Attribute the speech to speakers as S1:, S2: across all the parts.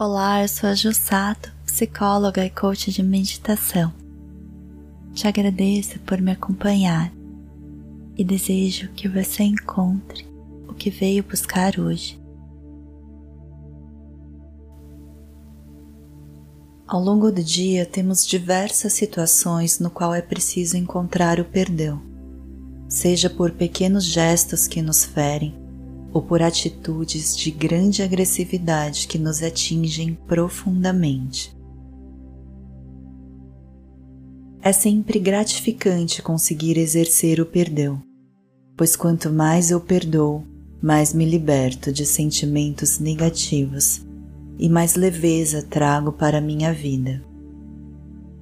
S1: Olá, eu sou a Ju Sato, psicóloga e coach de meditação. Te agradeço por me acompanhar e desejo que você encontre o que veio buscar hoje. Ao longo do dia temos diversas situações no qual é preciso encontrar o perdão, seja por pequenos gestos que nos ferem ou por atitudes de grande agressividade que nos atingem profundamente. É sempre gratificante conseguir exercer o perdão, pois quanto mais eu perdoo, mais me liberto de sentimentos negativos e mais leveza trago para minha vida,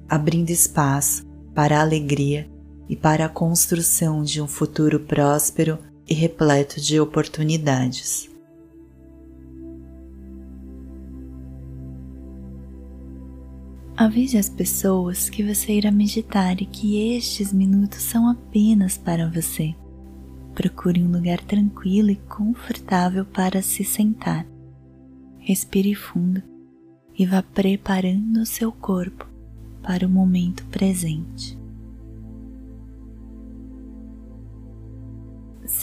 S1: abrindo espaço para a alegria e para a construção de um futuro próspero e repleto de oportunidades. Avise as pessoas que você irá meditar e que estes minutos são apenas para você. Procure um lugar tranquilo e confortável para se sentar. Respire fundo e vá preparando o seu corpo para o momento presente.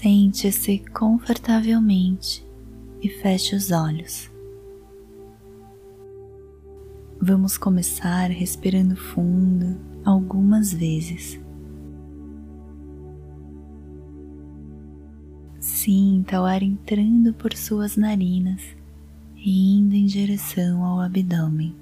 S1: Sente-se confortavelmente e feche os olhos. Vamos começar respirando fundo algumas vezes. Sinta o ar entrando por suas narinas e indo em direção ao abdômen.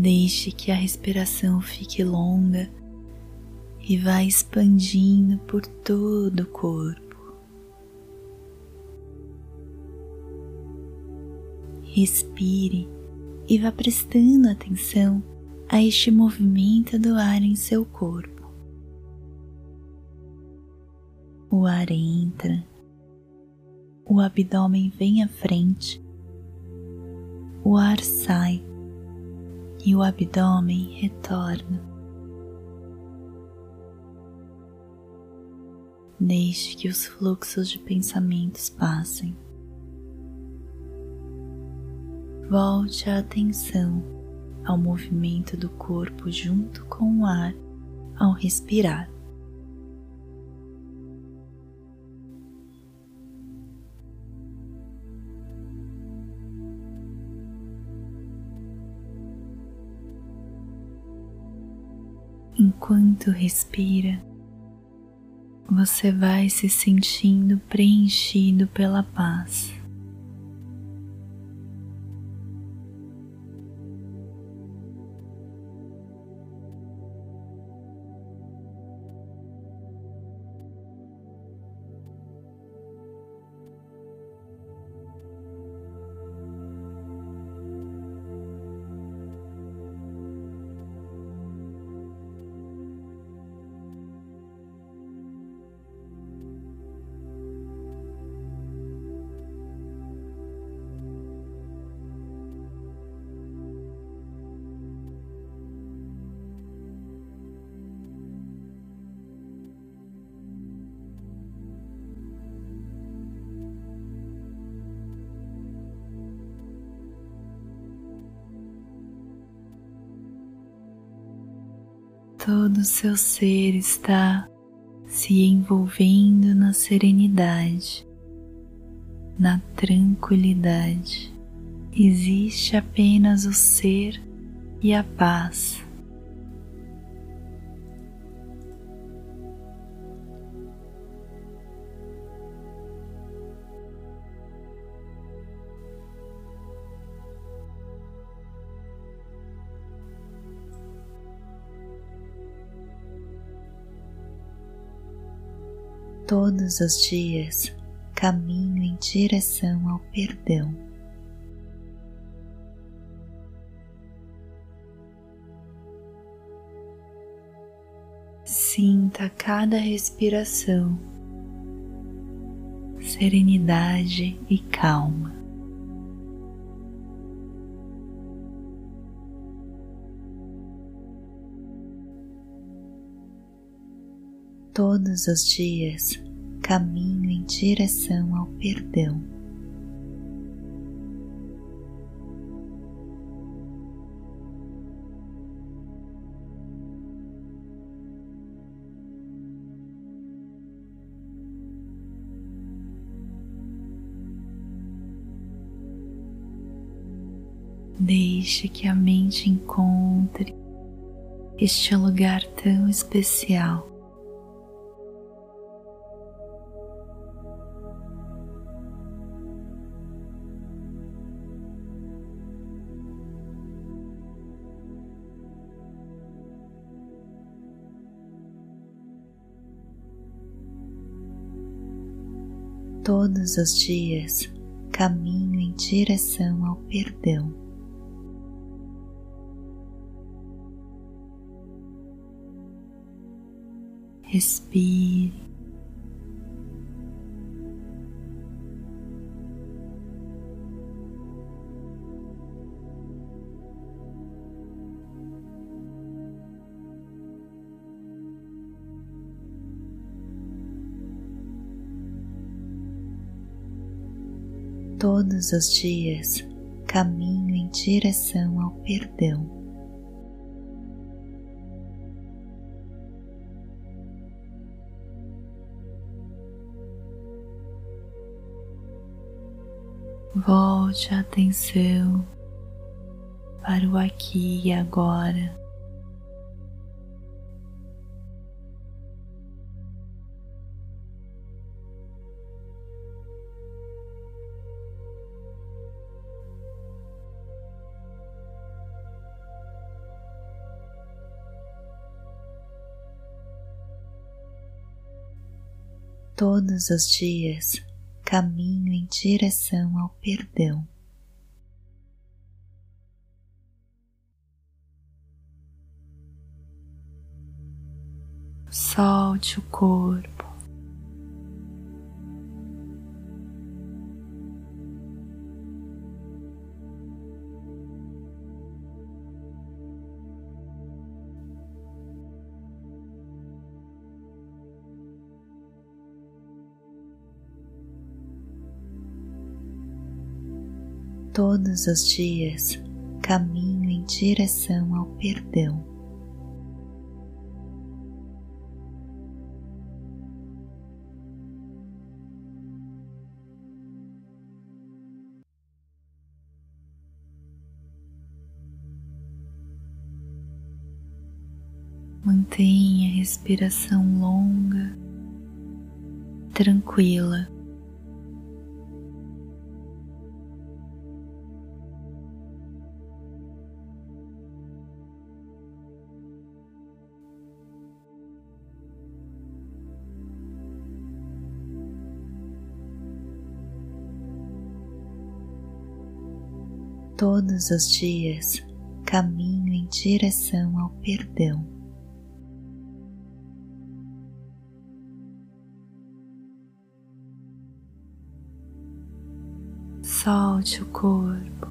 S1: Deixe que a respiração fique longa e vá expandindo por todo o corpo. Respire e vá prestando atenção a este movimento do ar em seu corpo. O ar entra, o abdômen vem à frente, o ar sai e o abdômen retorna. Deixe que os fluxos de pensamentos passem. Volte a atenção ao movimento do corpo junto com o ar ao respirar. Enquanto respira, você vai se sentindo preenchido pela paz. Todo o seu ser está se envolvendo na serenidade, na tranquilidade. Existe apenas o ser e a paz. Todos os dias caminho em direção ao perdão. Sinta cada respiração, serenidade e calma. Todos os dias caminho em direção ao perdão. Deixe que a mente encontre este lugar tão especial. Todos os dias caminho em direção ao perdão. respire. Todos os dias caminho em direção ao perdão. Volte a atenção para o aqui e agora. Todos os dias caminho em direção ao perdão. Solte o corpo. Todos os dias caminho em direção ao perdão. Mantenha a respiração longa, tranquila. Todos os dias caminho em direção ao perdão. Solte o corpo.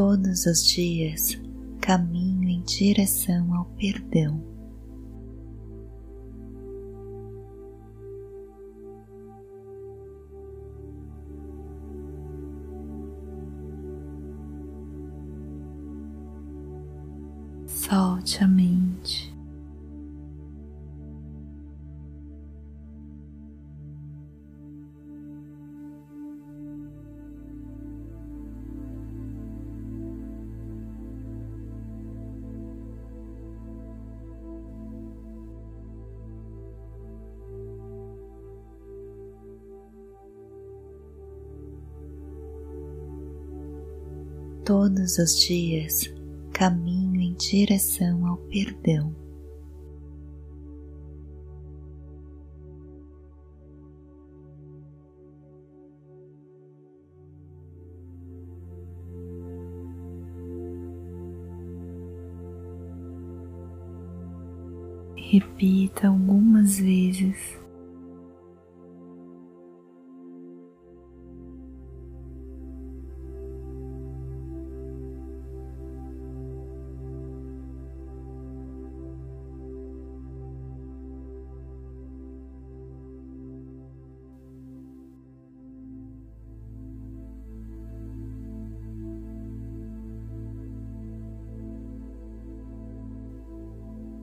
S1: Todos os dias caminho em direção ao perdão. Solte a mente. Todos os dias caminho em direção ao perdão. Repita algumas vezes.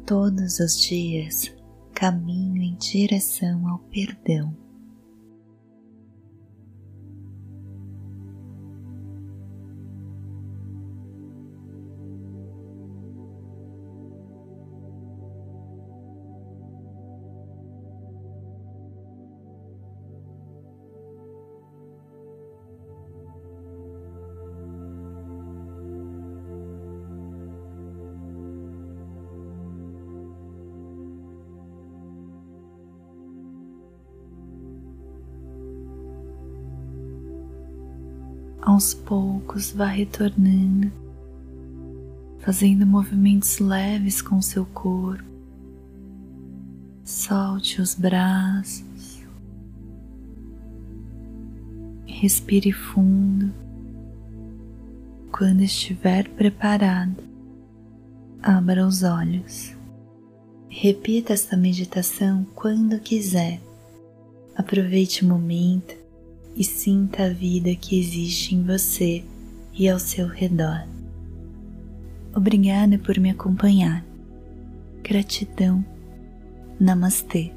S1: Todos os dias caminho em direção ao perdão. Aos poucos vá retornando, fazendo movimentos leves com seu corpo. Solte os braços, respire fundo. Quando estiver preparado, abra os olhos. Repita esta meditação quando quiser. Aproveite o momento e sinta a vida que existe em você e ao seu redor. Obrigada por me acompanhar. Gratidão. Namastê.